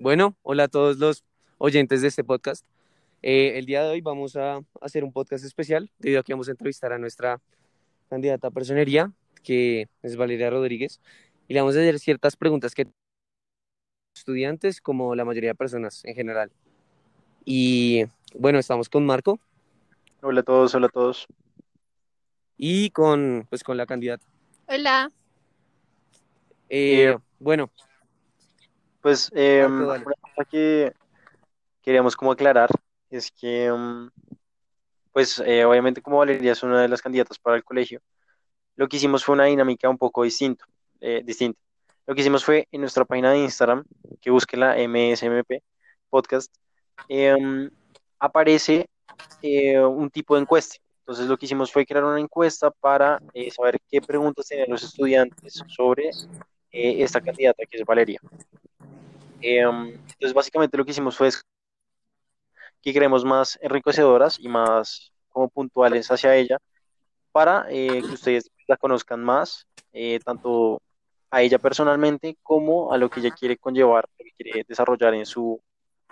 Bueno, hola a todos los oyentes de este podcast. Eh, el día de hoy vamos a hacer un podcast especial debido a que vamos a entrevistar a nuestra candidata a personería, que es Valeria Rodríguez, y le vamos a hacer ciertas preguntas que estudiantes como la mayoría de personas en general. Y bueno, estamos con Marco Hola a todos, hola a todos. y con, pues, con la candidata. Hola. Eh, Eh, bueno, Pues eh, una cosa que queríamos como aclarar es que, mm, pues eh, obviamente como Valeria es una de las candidatas para el colegio, lo que hicimos fue una dinámica un poco distinto, eh, distinta. Lo que hicimos fue en nuestra página de Instagram, que busque la MSMP Podcast, em, aparece eh, un tipo de encuesta. Entonces lo que hicimos fue crear una encuesta para eh, saber qué preguntas tenían los estudiantes sobre esta candidata que es Valeria. Em, entonces, básicamente lo que hicimos fue que creemos más enriquecedoras y más como puntuales hacia ella para eh, que ustedes la conozcan más, eh, tanto a ella personalmente como a lo que ella quiere conllevar, lo que quiere desarrollar en su,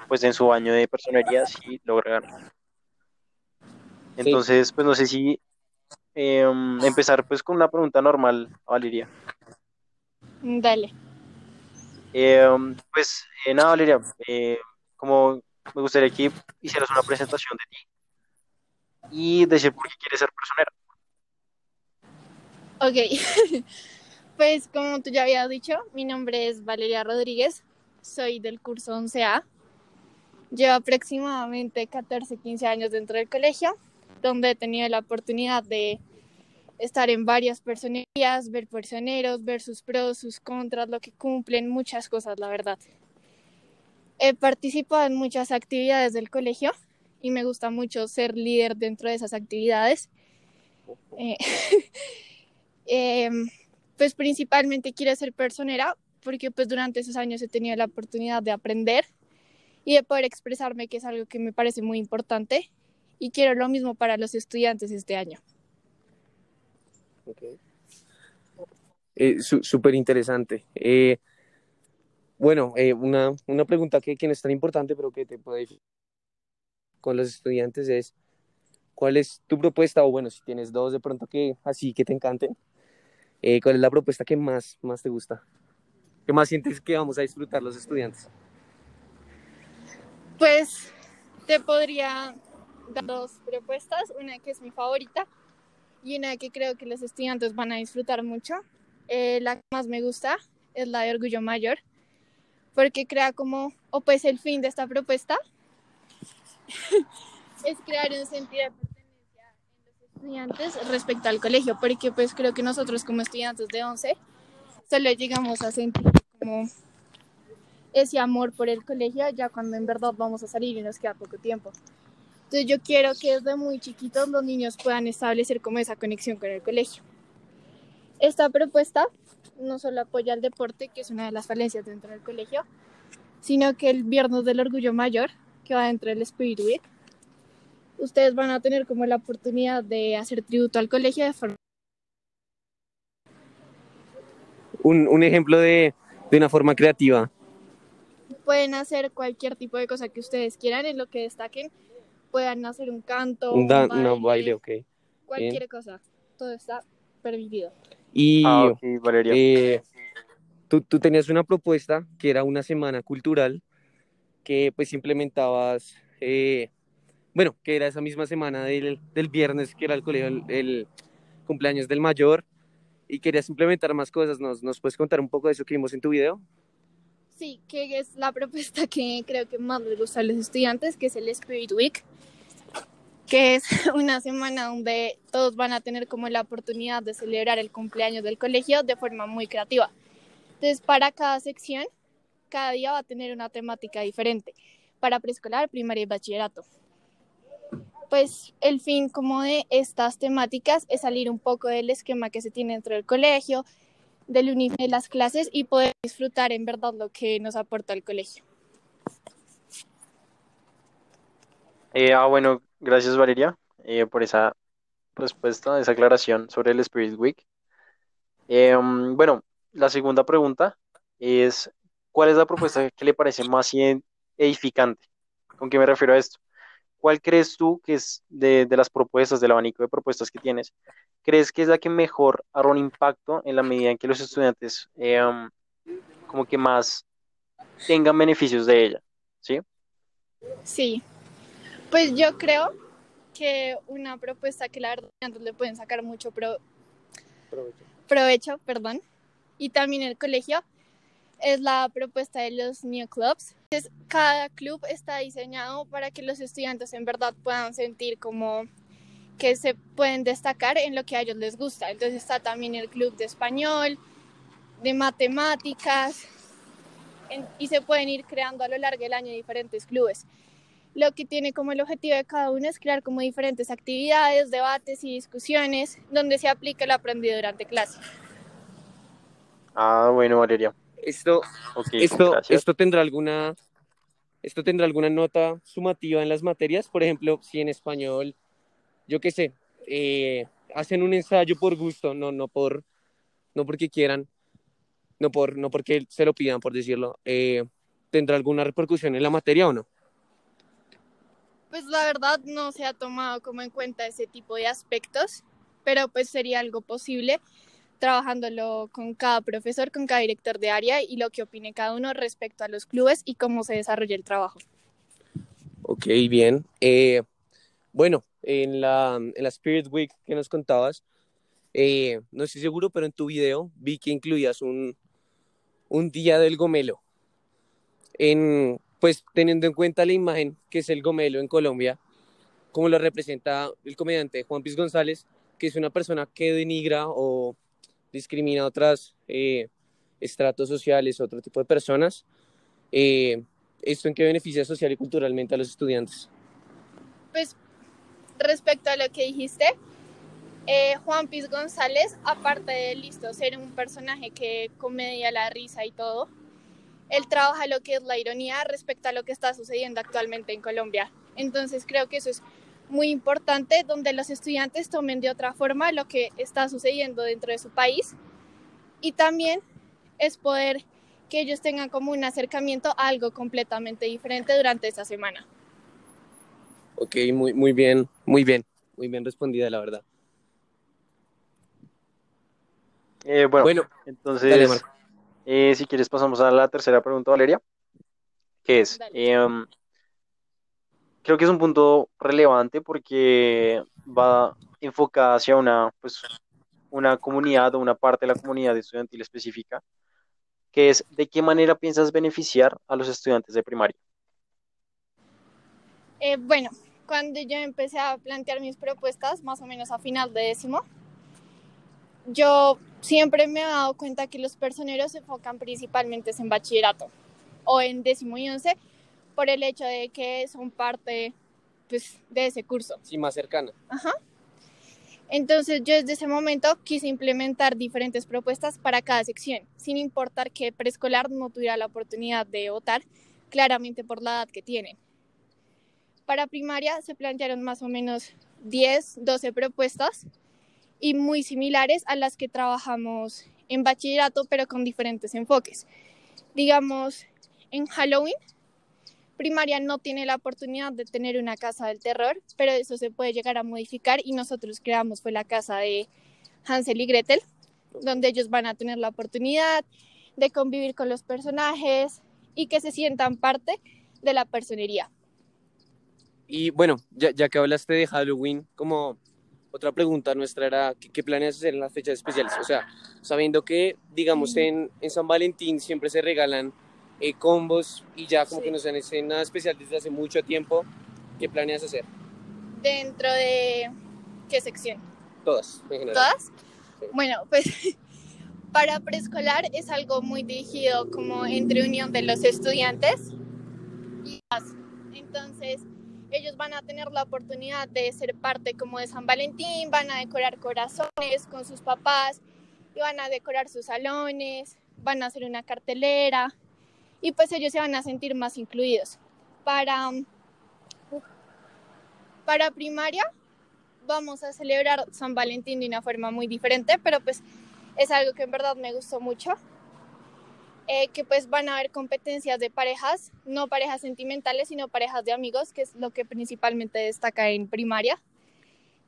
pues en su año de personería si logra ganar. Entonces, pues no sé si em, empezar pues con una pregunta normal Valeria. Dale. Eh, pues eh, nada, Valeria, eh, como me gustaría que hicieras una presentación de ti y decir por qué quieres ser personera. Ok. Pues como tú ya habías dicho, mi nombre es Valeria Rodríguez. Soy del curso 11A. Llevo aproximadamente 14, 15 años dentro del colegio, donde he tenido la oportunidad de estar en varias personerías, ver personeros, ver sus pros, sus contras, lo que cumplen, muchas cosas, la verdad. He participado en muchas actividades del colegio y me gusta mucho ser líder dentro de esas actividades. Eh, eh, pues principalmente quiero ser personera porque pues durante esos años he tenido la oportunidad de aprender y de poder expresarme, que es algo que me parece muy importante y quiero lo mismo para los estudiantes este año. Eh, súper interesante. Eh, bueno, eh, una, una pregunta que, que no es tan importante, pero que te puede con los estudiantes es, ¿cuál es tu propuesta? O bueno, si tienes dos de pronto que así que te encanten, eh, ¿cuál es la propuesta que más, más te gusta? ¿Qué más sientes que vamos a disfrutar los estudiantes? Pues te podría dar dos propuestas, una que es mi favorita y una que creo que los estudiantes van a disfrutar mucho. Eh, la que más me gusta es la de Orgullo Mayor, porque crea como, o pues el fin de esta propuesta es crear un sentido de pertenencia en los estudiantes respecto al colegio, porque pues creo que nosotros como estudiantes de 11 solo llegamos a sentir como ese amor por el colegio ya cuando en verdad vamos a salir y nos queda poco tiempo. Entonces yo quiero que desde muy chiquitos los niños puedan establecer como esa conexión con el colegio. Esta propuesta no solo apoya el deporte, que es una de las falencias dentro del colegio, sino que el Viernes del Orgullo Mayor, que va dentro del Spirit Week, ustedes van a tener como la oportunidad de hacer tributo al colegio de forma Un, un ejemplo de, de una forma creativa. pueden hacer cualquier tipo de cosa que ustedes quieran en lo que destaquen puedan hacer un canto Un, baile, no, baile, ok. cualquier cosa todo está permitido Y Ah, ok, Valeria. eh, tú, tú tenías una propuesta que era una semana cultural que pues implementabas, eh, bueno, que era esa misma semana del, del viernes, que era el colegio, el, el cumpleaños del mayor, y querías implementar más cosas. ¿Nos, ¿Nos puedes contar un poco de eso que vimos en tu video? Sí que es la propuesta que creo que más les gusta a los estudiantes que es el Spirit Week que es una semana donde todos van a tener como la oportunidad de celebrar el cumpleaños del colegio de forma muy creativa. Entonces para cada sección cada día va a tener una temática diferente para preescolar, primaria y bachillerato. Pues el fin como de estas temáticas es salir un poco del esquema que se tiene dentro del colegio, del uniforme las clases y poder disfrutar en verdad lo que nos aporta el colegio. Eh, ah, bueno, gracias Valeria eh, por esa respuesta, esa aclaración sobre el Spirit Week. Mm, bueno, la segunda pregunta es, ¿cuál es la propuesta que le parece más edificante? ¿Con qué me refiero a esto? ¿Cuál crees tú que es de, las propuestas, del abanico de propuestas que tienes? ¿Crees que es la que mejor hará un impacto en la medida en que los estudiantes eh, um, como que más tengan beneficios de ella? ¿Sí? Sí. Pues yo creo que una propuesta que la verdad le pueden sacar mucho provecho. provecho, perdón, y también el colegio es la propuesta de los New Clubs. Entonces, cada club está diseñado para que los estudiantes en verdad puedan sentir como que se pueden destacar en lo que a ellos les gusta. Entonces está también el club de español, de matemáticas, y se pueden ir creando a lo largo del año diferentes clubes. Lo que tiene como el objetivo de cada uno es crear como diferentes actividades, debates y discusiones donde se aplica el aprendido durante clase. Ah, bueno, Valeria. Esto, esto, esto tendrá alguna, esto tendrá alguna nota sumativa en las materias, por ejemplo, si en español, yo qué sé, eh, hacen un ensayo por gusto, no, no por, no porque quieran, no por, no porque se lo pidan, por decirlo, eh, ¿tendrá alguna repercusión en la materia o no? Pues la verdad no se ha tomado como en cuenta ese tipo de aspectos, pero pues sería algo posible trabajándolo con cada profesor, con cada director de área y lo que opine cada uno respecto a los clubes y cómo se desarrolla el trabajo. Ok, bien. Eh, bueno, en la, en la Spirit Week que nos contabas, eh, no estoy seguro, pero en tu video vi que incluías un, un día del gomelo. En, pues teniendo en cuenta la imagen que es el gomelo en Colombia, como lo representa el comediante Juan Piz González, que es una persona que denigra o discrimina a otros eh, estratos sociales, otro tipo de personas. Eh, ¿Esto en qué beneficia social y culturalmente a los estudiantes? Pues respecto a lo que dijiste, eh, Juan Piz González, aparte de listo ser un personaje que comedia la risa y todo, él trabaja lo que es la ironía respecto a lo que está sucediendo actualmente en Colombia. Entonces creo que eso es muy importante donde los estudiantes tomen de otra forma lo que está sucediendo dentro de su país y también es poder que ellos tengan como un acercamiento a algo completamente diferente durante esa semana. Ok, muy, muy bien, muy bien, muy bien respondida, la verdad. Eh, bueno, entonces, eh, si quieres pasamos a la tercera pregunta, Valeria, que es, creo que es un punto relevante porque va enfocada hacia una, pues, una comunidad o una parte de la comunidad estudiantil específica, que es de qué manera piensas beneficiar a los estudiantes de primaria. Eh, bueno, cuando yo empecé a plantear mis propuestas, más o menos a final de décimo, yo siempre me he dado cuenta que los personeros se enfocan principalmente en bachillerato o en décimo y once, por el hecho de que son parte pues, de ese curso. Sí, más cercana. Ajá. Entonces yo desde ese momento quise implementar diferentes propuestas para cada sección, sin importar que preescolar no tuviera la oportunidad de votar, claramente por la edad que tienen. Para primaria se plantearon más o menos 10, 12 propuestas y muy similares a las que trabajamos en bachillerato, pero con diferentes enfoques. Digamos, en Halloween primaria no tiene la oportunidad de tener una casa del terror, pero eso se puede llegar a modificar y nosotros creamos fue la casa de Hansel y Gretel, donde ellos van a tener la oportunidad de convivir con los personajes y que se sientan parte de la personería. Y bueno, ya, ya que hablaste de Halloween, como otra pregunta nuestra era, ¿qué, planeas hacer en las fechas especiales? O sea, sabiendo que, digamos, en, en San Valentín siempre se regalan eh, combos y ya como que no sean nada especial desde hace mucho tiempo. ¿Qué planeas hacer? Dentro de qué sección? Todas, ¿Todas? Bueno, pues para preescolar es algo muy dirigido como entre unión de los estudiantes y entonces ellos van a tener la oportunidad de ser parte como de San Valentín, van a decorar corazones con sus papás y van a decorar sus salones, van a hacer una cartelera, y pues ellos se van a sentir más incluidos. Para, para primaria vamos a celebrar San Valentín de una forma muy diferente, pero pues es algo que en verdad me gustó mucho. eh, que pues van a haber competencias de parejas, no parejas sentimentales, sino parejas de amigos, que es lo que principalmente destaca en primaria.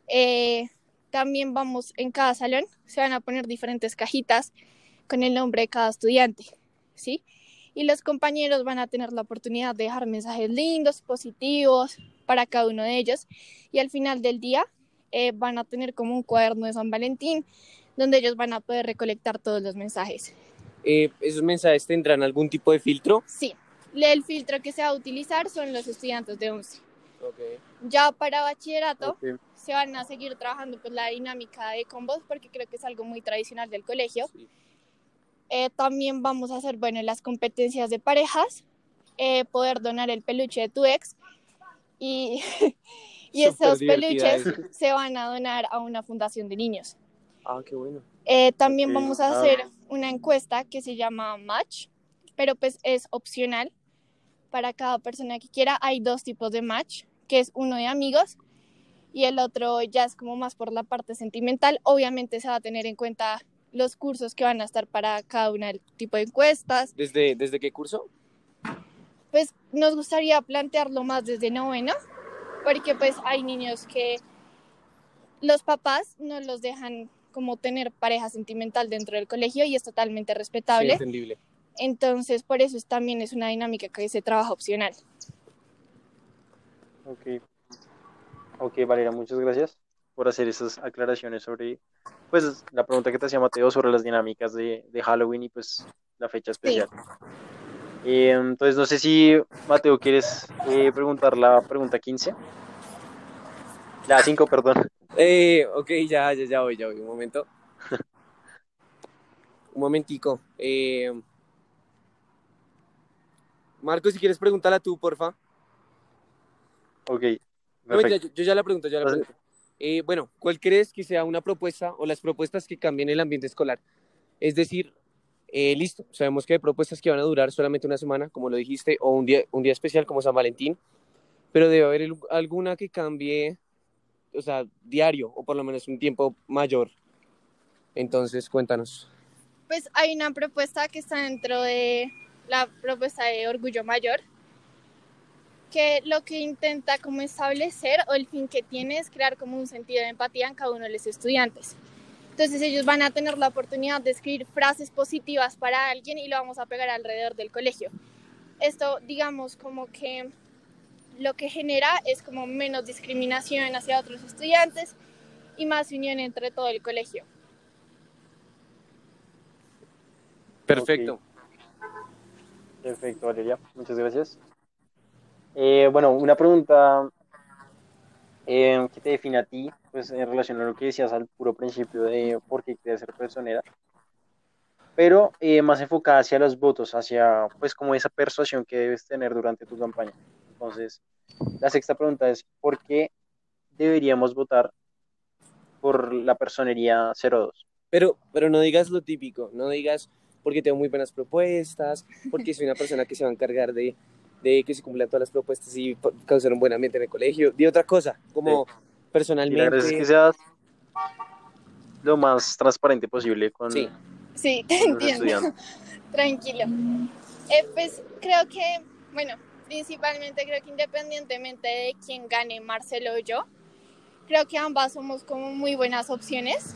Eh, también vamos en cada salón, se van a poner diferentes cajitas con el nombre de cada estudiante, ¿sí? Y los compañeros van a tener la oportunidad de dejar mensajes lindos, positivos para cada uno de ellos. Y al final del día eh, van a tener como un cuaderno de San Valentín, donde ellos van a poder recolectar todos los mensajes. Eh, ¿Esos mensajes tendrán algún tipo de filtro? Sí, el filtro que se va a utilizar son los estudiantes de 11. Okay. Ya para bachillerato okay. se van a seguir trabajando pues la dinámica de combos porque creo que es algo muy tradicional del colegio. Sí. Eh, también vamos a hacer, bueno, las competencias de parejas, eh, poder donar el peluche de tu ex y, y esos peluches eso. se van a donar a una fundación de niños. Ah, qué bueno. Eh, también okay. vamos a hacer una encuesta que se llama Match, pero pues es opcional para cada persona que quiera. Hay dos tipos de match, que es uno de amigos y el otro ya es como más por la parte sentimental. Obviamente se va a tener en cuenta los cursos que van a estar para cada una del tipo de encuestas. ¿Desde, desde qué curso? Pues nos gustaría plantearlo más desde noveno, porque pues hay niños que los papás no los dejan como tener pareja sentimental dentro del colegio y es totalmente respetable. Sí, entendible. Entonces, por eso es, también es una dinámica que se trabaja opcional. Ok. Ok, Valeria, muchas gracias por hacer esas aclaraciones sobre, pues, la pregunta que te hacía Mateo sobre las dinámicas de, de Halloween y, pues, la fecha especial. Sí. Eh, entonces, no sé si, Mateo, ¿quieres eh, preguntar la pregunta 15? La 5, perdón. Eh, ok, ya, ya, ya voy, ya voy, un momento. un momentico. Eh... Marco, si quieres preguntarla tú, porfa. Ok. No, ya, yo ya la pregunto, ya la pregunto. Eh, bueno, ¿cuál crees que sea una propuesta o las propuestas que cambien el ambiente escolar? Es decir, eh, listo, sabemos que hay propuestas que van a durar solamente una semana, como lo dijiste, o un día, un día especial como San Valentín, pero debe haber alguna que cambie, o sea, diario, o por lo menos un tiempo mayor. Entonces, cuéntanos. Pues hay una propuesta que está dentro de la propuesta de Orgullo Mayor, que lo que intenta como establecer o el fin que tiene es crear como un sentido de empatía en cada uno de los estudiantes. Entonces ellos van a tener la oportunidad de escribir frases positivas para alguien y lo vamos a pegar alrededor del colegio. Esto, digamos, como que lo que genera es como menos discriminación hacia otros estudiantes y más unión entre todo el colegio. Perfecto. Okay. Perfecto, Valeria. Muchas gracias. Eh, bueno, una pregunta eh, que te define a ti, pues en relación a lo que decías al puro principio de por qué quieres ser personera, pero eh, más enfocada hacia los votos, hacia pues como esa persuasión que debes tener durante tu campaña. Entonces, la sexta pregunta es, ¿por qué deberíamos votar por la personería 02? Pero, pero no digas lo típico, no digas porque tengo muy buenas propuestas, porque soy una persona que se va a encargar de, de que se cumplan todas las propuestas y causar un buen ambiente en el colegio. Di otra cosa, como sí. personalmente. Y la es que seas lo más transparente posible con. Sí, sí te entiendo. Tranquilo. Eh, pues creo que, bueno, principalmente creo que independientemente de quién gane, Marcelo o yo, creo que ambas somos como muy buenas opciones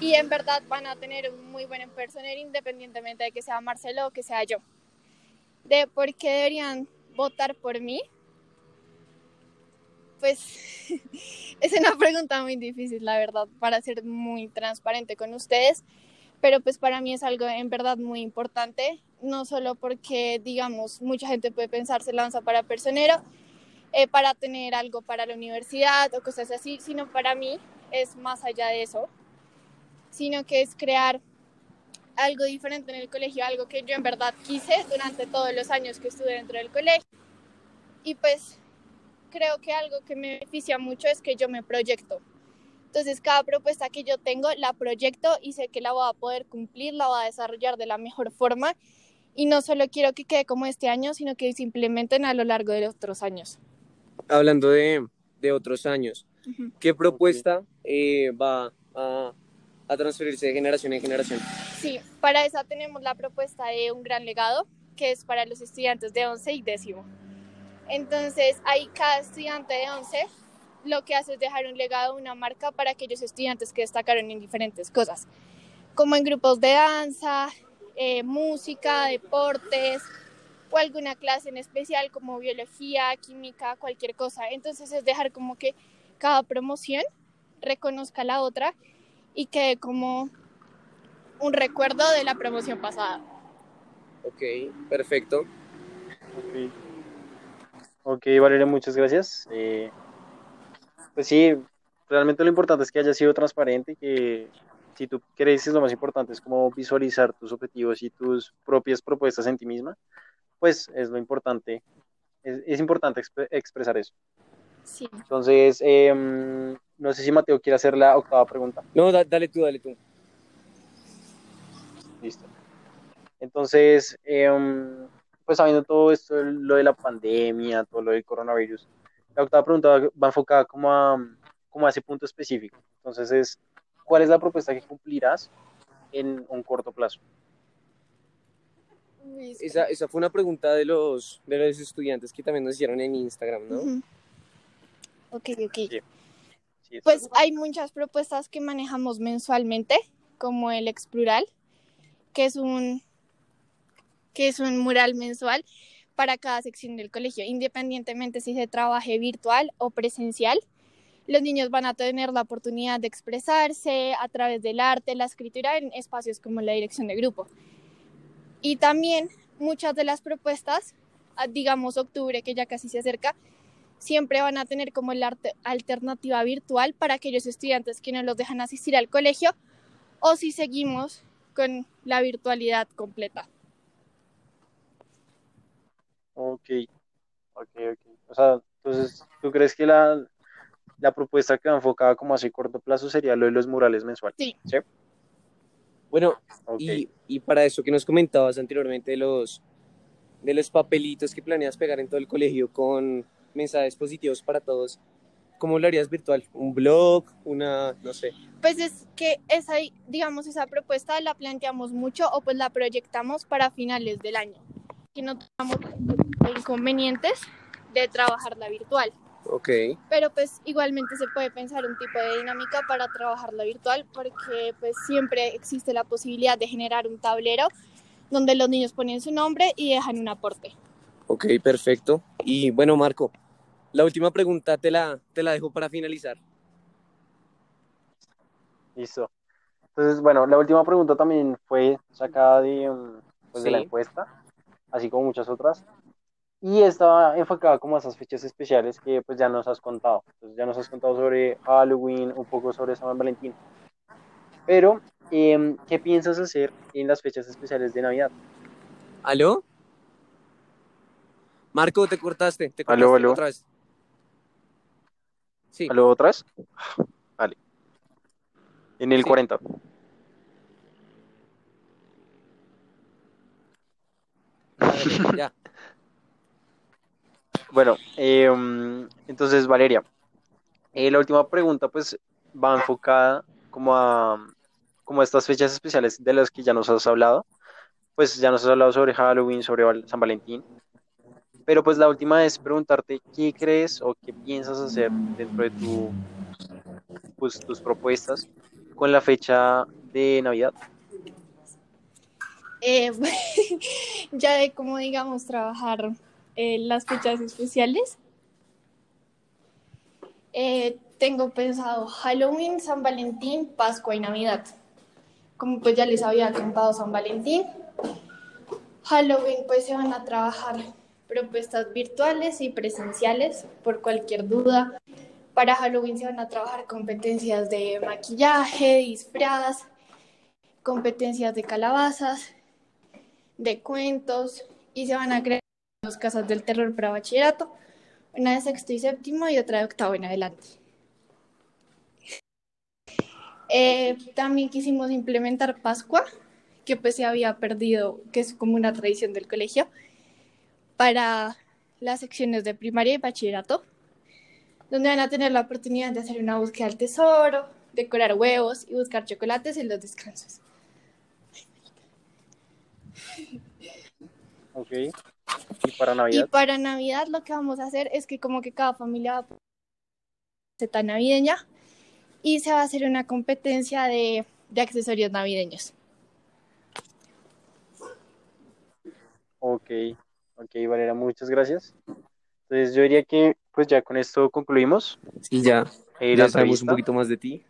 y en verdad van a tener un muy buen personero independientemente de que sea Marcelo o que sea yo. De por qué deberían votar por mí, pues es una pregunta muy difícil, la verdad, para ser muy transparente con ustedes, pero pues para mí es algo en verdad muy importante, no solo porque, digamos, mucha gente puede pensar se lanza para personero, eh, para tener algo para la universidad o cosas así, sino para mí es más allá de eso sino que es crear algo diferente en el colegio, algo que yo en verdad quise durante todos los años que estuve dentro del colegio. Y pues creo que algo que me beneficia mucho es que yo me proyecto. Entonces cada propuesta que yo tengo la proyecto y sé que la voy a poder cumplir, la voy a desarrollar de la mejor forma. Y no solo quiero que quede como este año, sino que se implementen a lo largo de los otros años. Hablando de, de otros años, uh -huh. ¿qué propuesta eh, va a a transferirse de generación en generación. Sí, para esa tenemos la propuesta de un gran legado, que es para los estudiantes de 11 y décimo. Entonces, ahí cada estudiante de 11 lo que hace es dejar un legado, una marca para aquellos estudiantes que destacaron en diferentes cosas, como en grupos de danza, eh, música, deportes o alguna clase en especial como biología, química, cualquier cosa. Entonces es dejar como que cada promoción reconozca la otra y quede como un recuerdo de la promoción pasada. Ok, perfecto. Ok, okay Valeria, muchas gracias. Eh, pues sí, realmente lo importante es que haya sido transparente y que si tú crees lo más importante es como visualizar tus objetivos y tus propias propuestas en ti misma, pues es lo importante, es, es importante expresar eso. Sí. Entonces, eh, no sé si Mateo quiere hacer la octava pregunta. No, da, dale tú, dale tú. Listo. Entonces, eh, pues sabiendo todo esto, lo de la pandemia, todo lo del coronavirus, la octava pregunta va enfocada como a, como a ese punto específico. Entonces es, ¿cuál es la propuesta que cumplirás en un corto plazo? Esa, esa fue una pregunta de los, de los estudiantes que también nos hicieron en Instagram, ¿no? Uh -huh. Ok, ok. Sí. Sí, Pues hay muchas propuestas que manejamos mensualmente, como el Explural, que es un que es un mural mensual para cada sección del colegio, independientemente si se trabaje virtual o presencial. Los niños van a tener la oportunidad de expresarse a través del arte, la escritura en espacios como la dirección de grupo. Y también muchas de las propuestas, digamos octubre que ya casi se acerca, siempre van a tener como la alternativa virtual para aquellos estudiantes que no los dejan asistir al colegio o si seguimos con la virtualidad completa. Ok, ok, ok. O sea, entonces, ¿tú crees que la, la propuesta que va enfocada como así corto plazo sería lo de los murales mensuales? Sí. ¿Sí? Bueno, Okay. y, y para eso que nos comentabas anteriormente de los, de los papelitos que planeas pegar en todo el colegio con mensajes positivos para todos, ¿cómo lo harías virtual? ¿Un blog? ¿Una, no sé? Pues es que esa, digamos, esa propuesta la planteamos mucho o pues la proyectamos para finales del año, que no tengamos inconvenientes de trabajarla virtual. Ok, Pero pues igualmente se puede pensar un tipo de dinámica para trabajarla virtual porque pues siempre existe la posibilidad de generar un tablero donde los niños ponen su nombre y dejan un aporte. ok, perfecto. Y bueno, Marco, la última pregunta te la, te la dejo para finalizar. Listo. Entonces, bueno, la última pregunta también fue sacada de, um, pues, de la Sí. encuesta, así como muchas otras, y estaba enfocada como a esas fechas especiales que pues ya nos has contado. Entonces, ya nos has contado sobre Halloween, un poco sobre San Valentín. Pero, em, ¿qué piensas hacer en las fechas especiales de Navidad? ¿Aló? Marco, te cortaste, te Aló, cortaste aló. otra vez. Sí, ¿Algo otra vez? Vale. En el Sí. 40. ya. Bueno, em, entonces Valeria, eh, la última pregunta pues va enfocada como a, como a estas fechas especiales de las que ya nos has hablado. Pues ya nos has hablado sobre Halloween, sobre San Valentín. Pero pues la última es preguntarte qué crees o qué piensas hacer dentro de tu, pues, tus propuestas con la fecha de Navidad. Eh, ya de cómo, digamos, trabajar eh, las fechas especiales. Eh, tengo pensado Halloween, San Valentín, Pascua y Navidad. Como pues ya les había contado San Valentín. Halloween pues se van a trabajar propuestas virtuales y presenciales por cualquier duda. Para Halloween se van a trabajar competencias de maquillaje, disfraz, competencias de calabazas, de cuentos y se van a crear dos casas del terror para bachillerato, una de sexto y séptimo y otra de octavo en adelante. Eh, también quisimos implementar Pascua, que pues se había perdido, que es como una tradición del colegio, para las secciones de primaria y bachillerato, donde van a tener la oportunidad de hacer una búsqueda del tesoro, decorar huevos y buscar chocolates en los descansos. Ok. ¿Y para Y Navidad? para Navidad lo que vamos a hacer es que como que cada familia va a poner una receta navideña y se va a hacer una competencia de, de accesorios navideños. Ok, ok, Valera, muchas gracias. Entonces yo diría que pues ya con esto concluimos Sí, ya, eh, ya sabemos un poquito más de ti.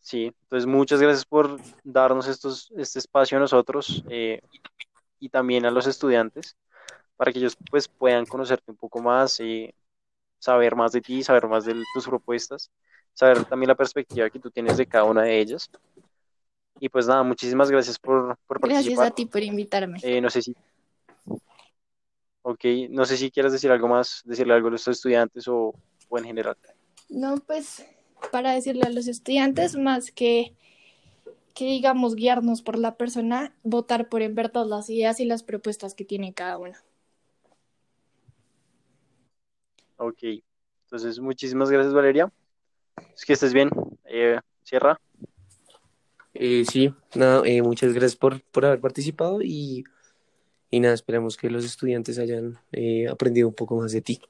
Sí, entonces muchas gracias por darnos estos, este espacio a nosotros eh, y también a los estudiantes para que ellos pues puedan conocerte un poco más, eh, saber más de ti, saber más de tus propuestas, saber también la perspectiva que tú tienes de cada una de ellas. Y pues nada, muchísimas gracias por, por Gracias participar. a ti por invitarme. Eh, no sé si, ok, no sé si quieres decir algo más, decirle algo a los estudiantes o, o en general. No, pues para decirle a los estudiantes más que que digamos guiarnos por la persona, votar por en verdad las ideas y las propuestas que tiene cada uno. Ok, entonces muchísimas gracias Valeria. Es que estés bien. Eh, cierra. Eh, sí, nada, eh, muchas gracias por, por haber participado y, y nada, esperamos que los estudiantes hayan eh, aprendido un poco más de ti.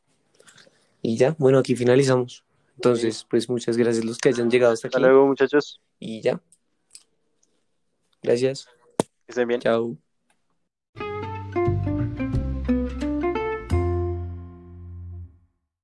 Y ya, bueno, aquí finalizamos. Entonces, pues muchas gracias a los que hayan llegado hasta Hasta aquí luego muchachos. y ya. Gracias. Que estén bien. Chao.